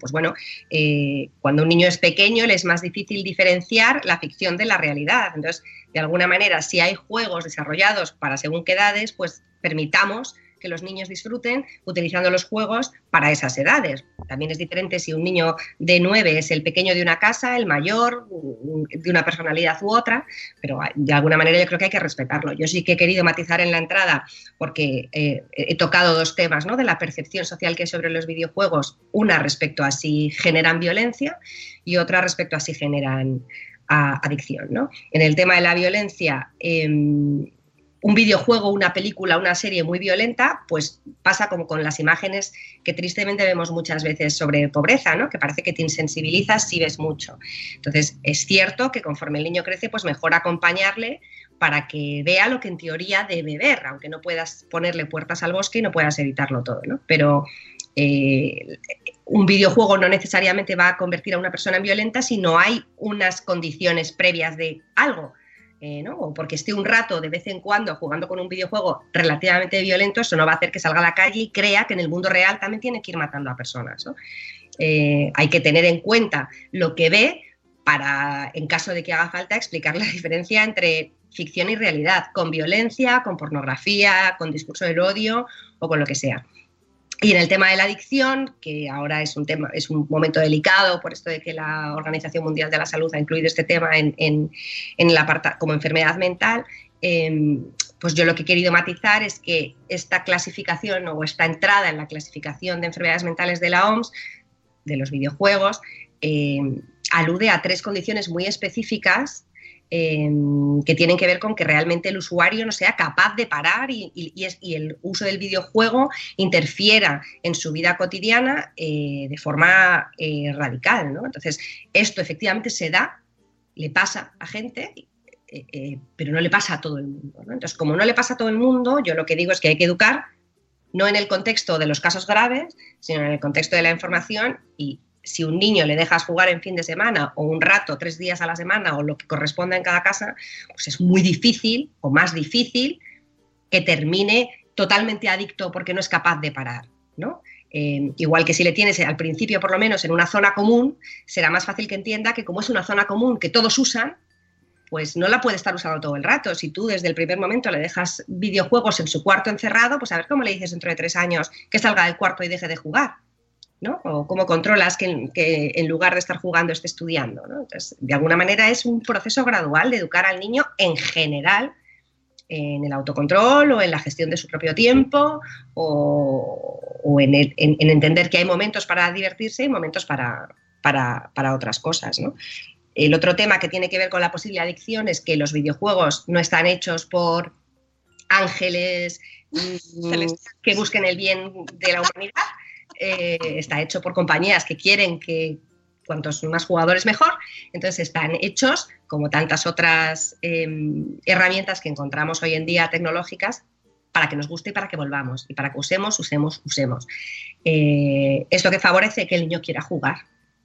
pues bueno, eh, cuando un niño es pequeño le es más difícil diferenciar la ficción de la realidad. Entonces, de alguna manera, si hay juegos desarrollados para según qué edades, pues permitamos que los niños disfruten utilizando los juegos para esas edades. También es diferente si un niño de nueve es el pequeño de una casa, el mayor, de una personalidad u otra, pero de alguna manera yo creo que hay que respetarlo. Yo sí que he querido matizar en la entrada porque eh, he tocado dos temas ¿no? de la percepción social que hay sobre los videojuegos, una respecto a si generan violencia y otra respecto a si generan adicción. ¿no? En el tema de la violencia, em, un videojuego, una película, una serie muy violenta, pues pasa como con las imágenes que tristemente vemos muchas veces sobre pobreza, ¿no? Que parece que te insensibilizas si ves mucho. Entonces, es cierto que conforme el niño crece, pues mejor acompañarle para que vea lo que en teoría debe ver, aunque no puedas ponerle puertas al bosque y no puedas evitarlo todo, ¿no? Pero eh, un videojuego no necesariamente va a convertir a una persona en violenta si no hay unas condiciones previas de algo eh, o porque esté un rato de vez en cuando jugando con un videojuego relativamente violento, eso no va a hacer que salga a la calle y crea que en el mundo real también tiene que ir matando a personas. Eh, hay que tener en cuenta lo que ve para, en caso de que haga falta, explicar la diferencia entre ficción y realidad, con violencia, con pornografía, con discurso del odio o con lo que sea. Y en el tema de la adicción, que ahora es un tema, es un momento delicado por esto de que la Organización Mundial de la Salud ha incluido este tema en, en, el como enfermedad mental, em, pues yo lo que he querido matizar es que esta clasificación o esta entrada en la clasificación de enfermedades mentales de la OMS, de los videojuegos, em, alude a tres condiciones muy específicas Em, que tienen que ver con que realmente el usuario no sea capaz de parar y, el uso del videojuego interfiera en su vida cotidiana eh, de forma eh, radical. ¿no? Entonces, esto efectivamente se da, le pasa a gente, eh, pero no le pasa a todo el mundo. Entonces, como no le pasa a todo el mundo, yo lo que digo es que hay que educar no en el contexto de los casos graves, sino en el contexto de la información y si un niño le dejas jugar en fin de semana o un rato, tres días a la semana o lo que corresponda en cada casa, pues es muy difícil o más difícil que termine totalmente adicto porque no es capaz de parar, ¿no? Eh, igual que si le tienes al principio, por lo menos, en una zona común, será más fácil que entienda que como es una zona común que todos usan, pues no la puede estar usando todo el rato. Si tú desde el primer momento le dejas videojuegos en su cuarto encerrado, pues a ver cómo le dices dentro de tres años que salga del cuarto y deje de jugar. ¿No? O cómo controlas que, en lugar de estar jugando esté estudiando, Entonces, de alguna manera es un proceso gradual de educar al niño en general en el autocontrol o en la gestión de su propio tiempo o, en, entender que hay momentos para divertirse y momentos para, para, otras cosas, El otro tema que tiene que ver con la posible adicción es que los videojuegos no están hechos por ángeles mm, que busquen el bien de la humanidad, eh, está hecho por compañías que quieren que cuantos más jugadores mejor, entonces están hechos como tantas otras em, herramientas que encontramos hoy en día tecnológicas para que nos guste y para que volvamos. Y para que usemos, usemos, usemos. Eh, es lo que favorece que el niño quiera jugar.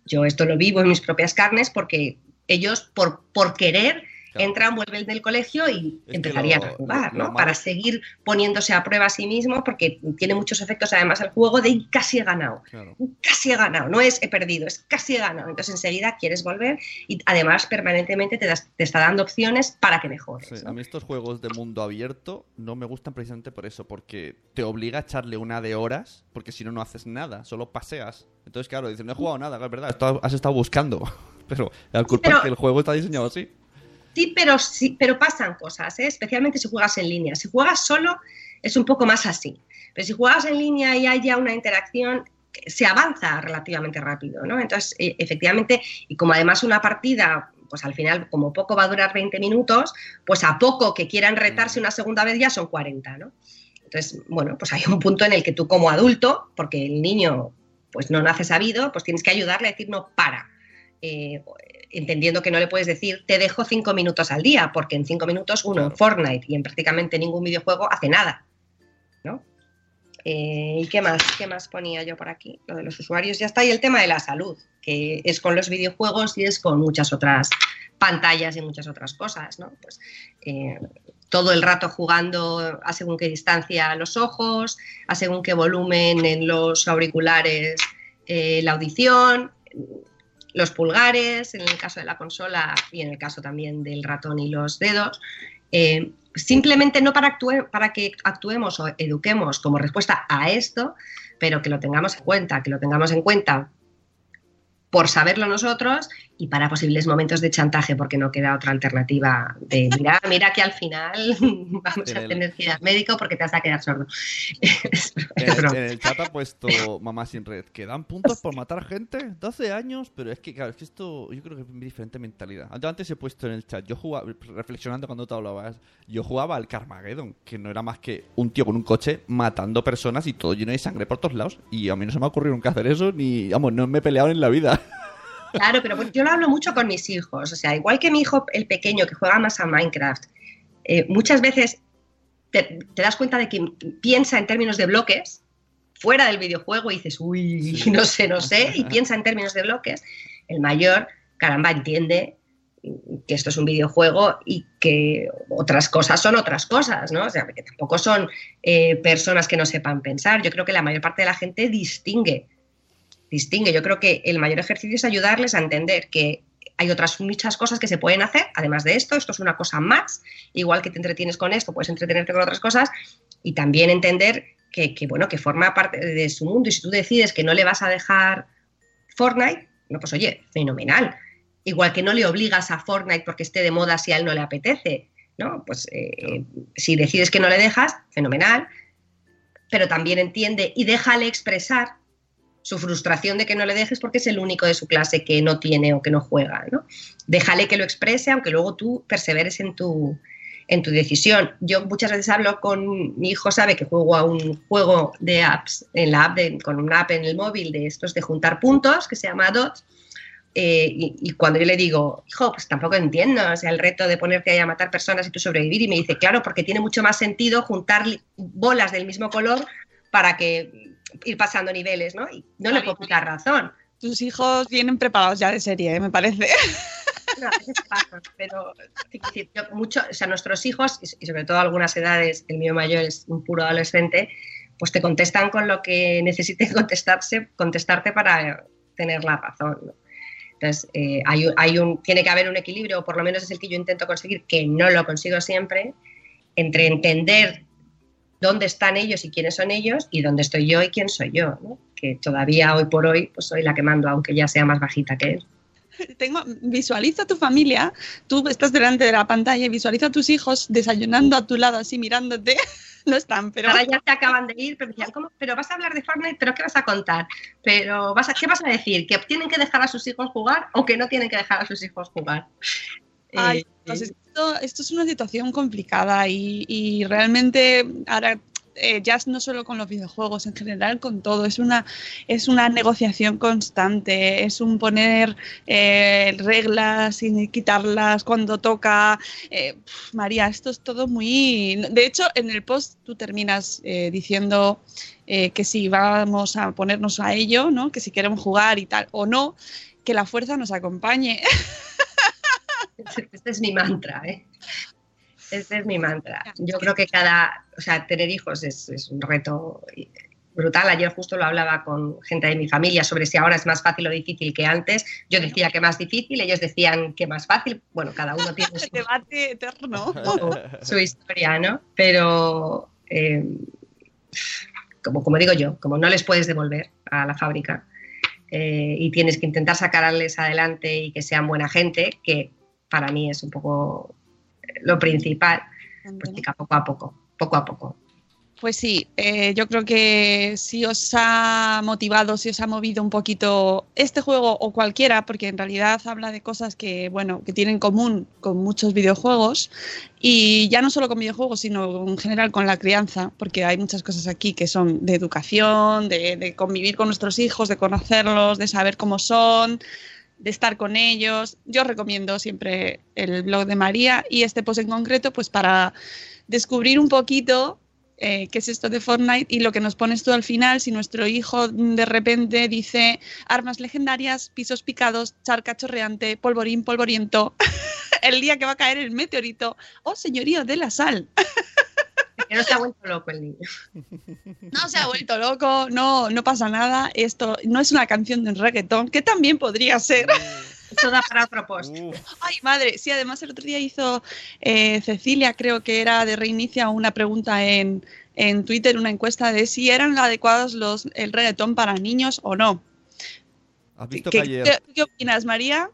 Yo esto lo vivo en mis propias carnes porque ellos, por, por querer, Claro. entran, vuelven del colegio y Es empezarían lo- a jugar, ¿no? Para seguir poniéndose a prueba a sí mismo porque tiene muchos efectos además el juego de casi he ganado Claro. casi he ganado, no es he perdido, es casi he ganado. Entonces enseguida quieres volver y además permanentemente te, das- te está dando opciones para que mejores. Sí, ¿no? a mí estos juegos de mundo abierto no me gustan precisamente por eso, porque te obliga a echarle una de horas, porque si no, no haces nada, solo paseas. Entonces, claro, dices, no he jugado nada, es verdad, has estado buscando. Pero la culpa pero- es que el juego está diseñado así. Sí, pero sí, pero pasan cosas, ¿eh? especialmente si juegas en línea. Si juegas solo es un poco más así. Pero si juegas en línea y hay ya una interacción, se avanza relativamente rápido, ¿no? Entonces, e- efectivamente, y como además una partida, pues al final, como poco va a durar 20 minutos, pues a poco que quieran retarse una segunda vez ya son 40, ¿no? Entonces, bueno, pues hay un punto en el que tú como adulto, porque el niño pues no nace sabido, pues tienes que ayudarle a decir no para. Eh, entendiendo que no le puedes decir te dejo cinco minutos al día, porque en cinco minutos uno en. Fortnite y en prácticamente ningún videojuego hace nada, ¿no? Eh, ¿Y qué más? ¿Qué más ponía yo por aquí? Lo de los usuarios ya está. Y el tema de la salud, que es con los videojuegos y es con muchas otras pantallas y muchas otras cosas, ¿no? Pues eh, todo el rato jugando a según qué distancia los ojos, a según qué volumen en los auriculares eh, la audición, los pulgares, en el caso de la consola y en el caso también del ratón y los dedos. eh, simplemente no para, para que actuemos o eduquemos como respuesta a esto, pero que lo tengamos en cuenta, que lo tengamos en cuenta por saberlo nosotros y para posibles momentos de chantaje, porque no queda otra alternativa de mira, mira que al final vamos En a el- tener que ir al médico porque te vas a quedar sordo. En, el chat ha puesto Mamá sin red, que dan puntos por matar gente, 12 años, pero es que, claro, es que esto yo creo que es diferente mentalidad. Yo antes he puesto en el chat, yo jugaba, reflexionando cuando tú hablabas, yo jugaba al Carmageddon, que no era más que un tío con un coche matando personas y todo lleno de sangre por todos lados. Y a mí no se me ha ocurrido nunca hacer eso, ni, vamos, no me he peleado en la vida. Claro, pero yo lo hablo mucho con mis hijos. O sea, igual que mi hijo, el pequeño, que juega más a Minecraft, eh, muchas veces te, te das cuenta de que piensa en términos de bloques fuera del videojuego y dices, uy, Sí. no sé, no sé, y piensa en términos de bloques. El mayor, caramba, entiende que esto es un videojuego y que otras cosas son otras cosas, ¿no? O sea, que tampoco son eh, personas que no sepan pensar. Yo creo que la mayor parte de la gente distingue distingue. Yo creo que el mayor ejercicio es ayudarles a entender que hay otras muchas cosas que se pueden hacer, además de esto, esto es una cosa más, igual que te entretienes con esto, puedes entretenerte con otras cosas y también entender que, que, bueno, que forma parte de su mundo y si tú decides que no le vas a dejar Fortnite, no, pues oye, fenomenal. Igual que no le obligas a Fortnite porque esté de moda si a él no le apetece, ¿no? Pues eh, si decides que no le dejas, fenomenal, pero también entiende y déjale expresar su frustración de que no le dejes porque es el único de su clase que no tiene o que no juega, ¿no? Déjale que lo exprese, aunque luego tú perseveres en tu, en tu decisión. Yo muchas veces hablo con mi hijo, sabe que juego a un juego de apps, en la app con una app en el móvil de estos de juntar puntos, que se llama Dots, eh, y, y, cuando yo le digo, hijo, pues tampoco entiendo, o sea, el reto de ponerte ahí a matar personas y tú sobrevivir, y me dice, claro, porque tiene mucho más sentido juntar bolas del mismo color para que ir pasando niveles, ¿no? Y no le puedo quitar razón. Tus hijos vienen preparados ya de serie, ¿eh? me parece. No, pasa, pero yo, mucho, o sea, nuestros hijos, y sobre todo a algunas edades, el mío mayor es un puro adolescente, pues te contestan con lo que necesiten contestarse, contestarte para tener la razón. ¿no? Entonces, eh, hay, hay un, tiene que haber un equilibrio, o por lo menos es el que yo intento conseguir, que no lo consigo siempre, entre entender dónde están ellos y quiénes son ellos y dónde estoy yo y quién soy yo, ¿no? que todavía hoy por hoy pues soy la que mando, aunque ya sea más bajita que él. Tengo, visualiza a tu familia, tú estás delante de la pantalla y visualiza a tus hijos desayunando a tu lado así mirándote. No están, pero... Ahora ya te acaban de ir, pero decían, ¿cómo? Pero vas a hablar de Fortnite, pero ¿qué vas a contar? Pero vas a, ¿qué vas a decir? ¿Que tienen que dejar a sus hijos jugar o que no tienen que dejar a sus hijos jugar? Ay, pues esto, esto, es una situación complicada y, y realmente ahora eh, ya no solo con los videojuegos, en general con todo, es una, es una negociación constante, es un poner eh, reglas y quitarlas cuando toca. Eh, pf, María, esto es todo muy... De hecho, en el post tú terminas eh, diciendo que si vamos a ponernos a ello, ¿no? que si queremos jugar y tal, o no. que la fuerza nos acompañe. Este es mi mantra, ¿eh? Este es mi mantra. Yo creo que cada, o sea, tener hijos es, es un reto brutal. Ayer justo lo hablaba con gente de mi familia sobre si ahora es más fácil o difícil que antes. Yo decía que más difícil, ellos decían que más fácil. Bueno, cada uno tiene su, Debate eterno. su historia, ¿no? Pero, eh, como, como digo yo, como no les puedes devolver a la fábrica eh, y tienes que intentar sacarles adelante y que sean buena gente, que para mí es un poco lo principal, pues chica, poco a poco, poco a poco. Pues sí, eh, yo creo que si os ha motivado, si os ha movido un poquito este juego o cualquiera, porque en realidad habla de cosas que, bueno, que tienen en común con muchos videojuegos y ya no solo con videojuegos, sino en general con la crianza, porque hay muchas cosas aquí que son de educación, de, de convivir con nuestros hijos, de conocerlos, de saber cómo son, de estar con ellos. Yo recomiendo siempre el blog de María y este post en concreto, pues para descubrir un poquito eh, qué es esto de Fortnite y lo que nos pones tú al final, si nuestro hijo de repente dice armas legendarias, pisos picados, charca chorreante, polvorín polvoriento, el día que va a caer el meteorito, oh señorío de la sal. Que no se ha vuelto loco el niño. No se ha vuelto loco, no, no pasa nada. Esto no es una canción de un reggaetón, que también podría ser. Esto da para otro post. Ay, madre. Sí, además el otro día hizo eh, Cecilia, creo que era de Reinicia, una pregunta en, en Twitter, una encuesta de si eran adecuados los, el reggaetón para niños o no. ¿Has visto ¿Qué, que ayer? qué- qué opinas, María?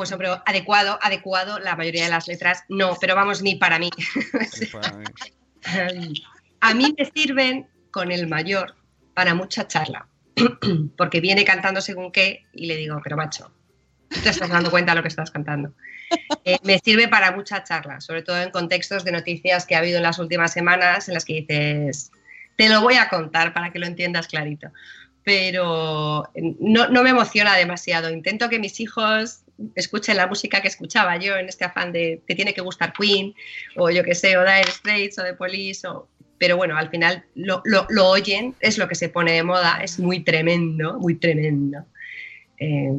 Pues hombre, adecuado, adecuado, la mayoría de las letras no, pero vamos, ni para mí. A mí me sirven con el mayor para mucha charla, porque viene cantando según qué y le digo, pero macho, ¿tú te estás dando cuenta de lo que estás cantando? Eh, me sirve para mucha charla, sobre todo en contextos de noticias que ha habido en las últimas semanas en las que dices, te lo voy a contar para que lo entiendas clarito. Pero eh, no, no me emociona demasiado. Intento que mis hijos escuchen la música que escuchaba yo en este afán de te tiene que gustar Queen o yo que sé, o Dire Straits o The Police o... Pero bueno, al final lo, lo- oyen, es lo que se pone de moda, es muy tremendo, muy tremendo. Eh,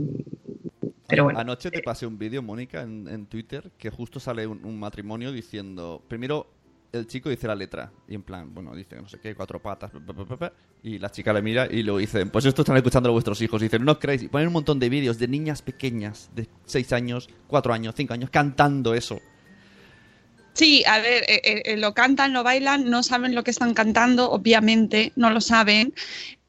pero bueno, Anoche te pasé un vídeo, Mónica, en, en Twitter, que justo sale un matrimonio diciendo. Primero, el chico dice la letra. Y en plan, bueno, dice no sé qué, cuatro patas. pa, pa, pa, pa, pa, y la chica le mira y lo dicen. Pues esto están escuchando vuestros hijos. Y dicen, no creéis. Y ponen un montón de vídeos de niñas pequeñas, de 6 años, 4 años, 5 años, cantando eso. Sí, a ver, eh, eh, eh, lo cantan, lo bailan, no saben lo que están cantando, obviamente, no lo saben,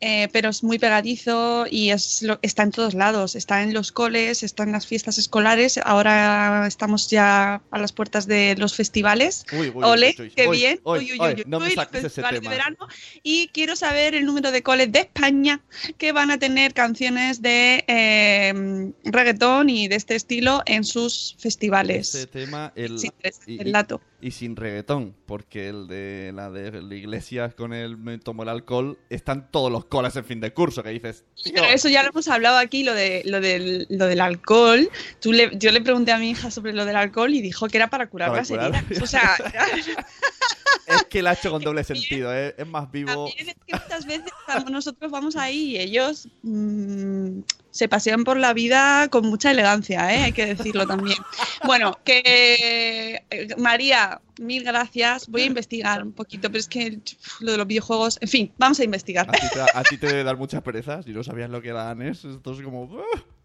eh, pero es muy pegadizo y es lo, está en todos lados, está en los coles, está en las fiestas escolares, ahora estamos ya a las puertas de los festivales. Uy, uy, Ole, uy, qué bien. uy, Uy, uy, uy, uy, no me saques ese festivales de tema. verano. Y quiero saber el número de coles de España que van a tener canciones de eh, reggaetón y de este estilo en sus festivales. Ese tema, el, Sí, es y- el y- dato. y sin reggaetón, porque el de la de la iglesia con el me tomo el alcohol, están todos los colas en fin de curso, que dices, tío, Pero eso ya lo hemos hablado aquí, lo, de, lo, del, lo del alcohol. Tú le, yo le pregunté a mi hija sobre lo del alcohol y dijo que era para curar Para las curar. heridas. O sea, es que la ha hecho con doble sentido, ¿eh? es más vivo. también es que muchas veces vamos- nosotros vamos ahí y ellos mm, se pasean por la vida con mucha elegancia, ¿eh? hay que decirlo también. Bueno, que eh, María, mil gracias. Voy a investigar un poquito, pero es que lo de los videojuegos, en fin, vamos a investigar. A ti, te, a ti te debe dar muchas perezas, si no sabías lo que era NES, esto es como...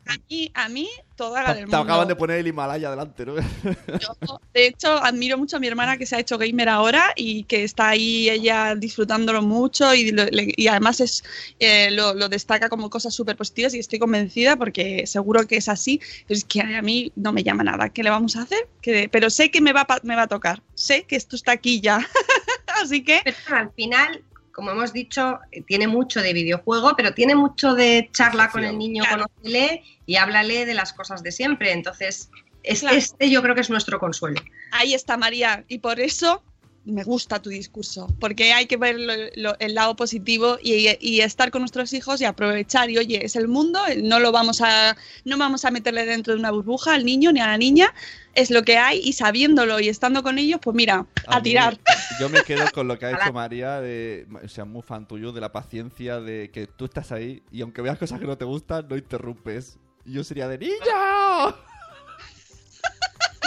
A mí, a mí toda la del te acaban mundo. de poner el Himalaya delante, ¿no? Yo, de hecho, admiro mucho a mi hermana que se ha hecho gamer ahora y que está ahí ella disfrutándolo mucho y, lo- le- y además es, eh, lo, lo destaca como cosas súper positivas y estoy convencida porque seguro que es así, pero es que a mí no me llama nada. ¿Qué le vamos a hacer? Que- pero sé que me va, a pa- me va a tocar, sé que esto está aquí ya. así que Pero al final, como hemos dicho, eh, tiene mucho de videojuego, pero tiene mucho de charla con el niño, Claro. conócele y háblale de las cosas de siempre. Entonces, es- Claro. este yo creo que es nuestro consuelo. ahí está María y por eso me gusta tu discurso, porque hay que ver lo- lo- el lado positivo y, y estar con nuestros hijos y aprovechar. Y oye, es el mundo, no lo vamos a, no vamos a meterle dentro de una burbuja al niño ni a la niña. Es lo que hay y sabiéndolo y estando con ellos, pues mira, a, A mí- tirar. Yo me quedo con lo que ha hecho. María, de, o sea, muy fan tuyo, de la paciencia, de que tú estás ahí y aunque veas cosas que no te gustan, no interrumpes. Y yo sería de niño.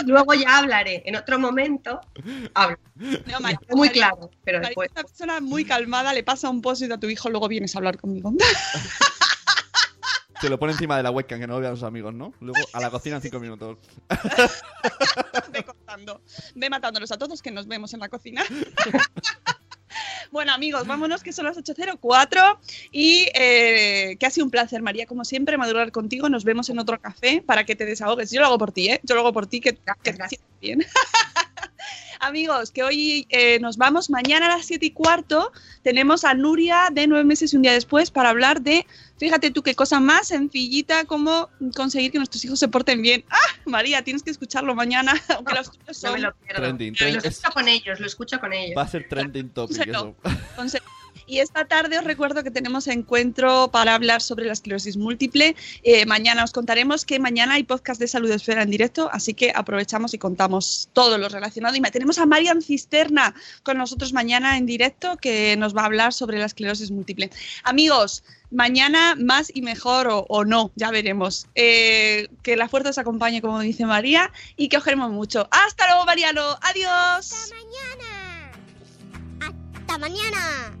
Luego ya hablaré. En otro momento hablo. No, María- Muy María- claro, pero María después. es una persona muy calmada, le pasa un post a tu hijo, luego vienes a hablar conmigo. Se lo pone encima de la webcam, que no lo vean sus amigos, ¿no? Luego a la cocina en cinco minutos. ve cortando, ve matándolos a todos que nos vemos en la cocina. Bueno amigos, vámonos que son las 8.04 y eh, que ha sido un placer María, como siempre, madurar contigo. Nos vemos en otro café para que te desahogues. Yo lo hago por ti, ¿eh? Yo lo hago por ti, que, que te bien. Amigos, que hoy eh, nos vamos. Mañana a las 7 y cuarto tenemos a Nuria de nueve meses y un día después para hablar de, fíjate tú qué cosa más sencillita como conseguir que nuestros hijos se porten bien. ¡Ah! María, tienes que escucharlo mañana, aunque los tuyos No son me lo pierdo. Trending. Lo es- escucho con ellos, lo escucho con ellos. va a ser trending topic eso. Entonces, y esta tarde os recuerdo que tenemos encuentro para hablar sobre la esclerosis múltiple. Eh, mañana os contaremos que mañana hay podcast de Salud Esfera en directo, así que aprovechamos y contamos todo lo relacionado. Y tenemos a Marian Cisterna con nosotros mañana en directo que nos va a hablar sobre la esclerosis múltiple. Amigos, mañana más y mejor o, o no, ya veremos. Eh, que la fuerza os acompañe, como dice María, y que os queremos mucho. Hasta luego, Mariano. Adiós. Hasta mañana. Hasta mañana.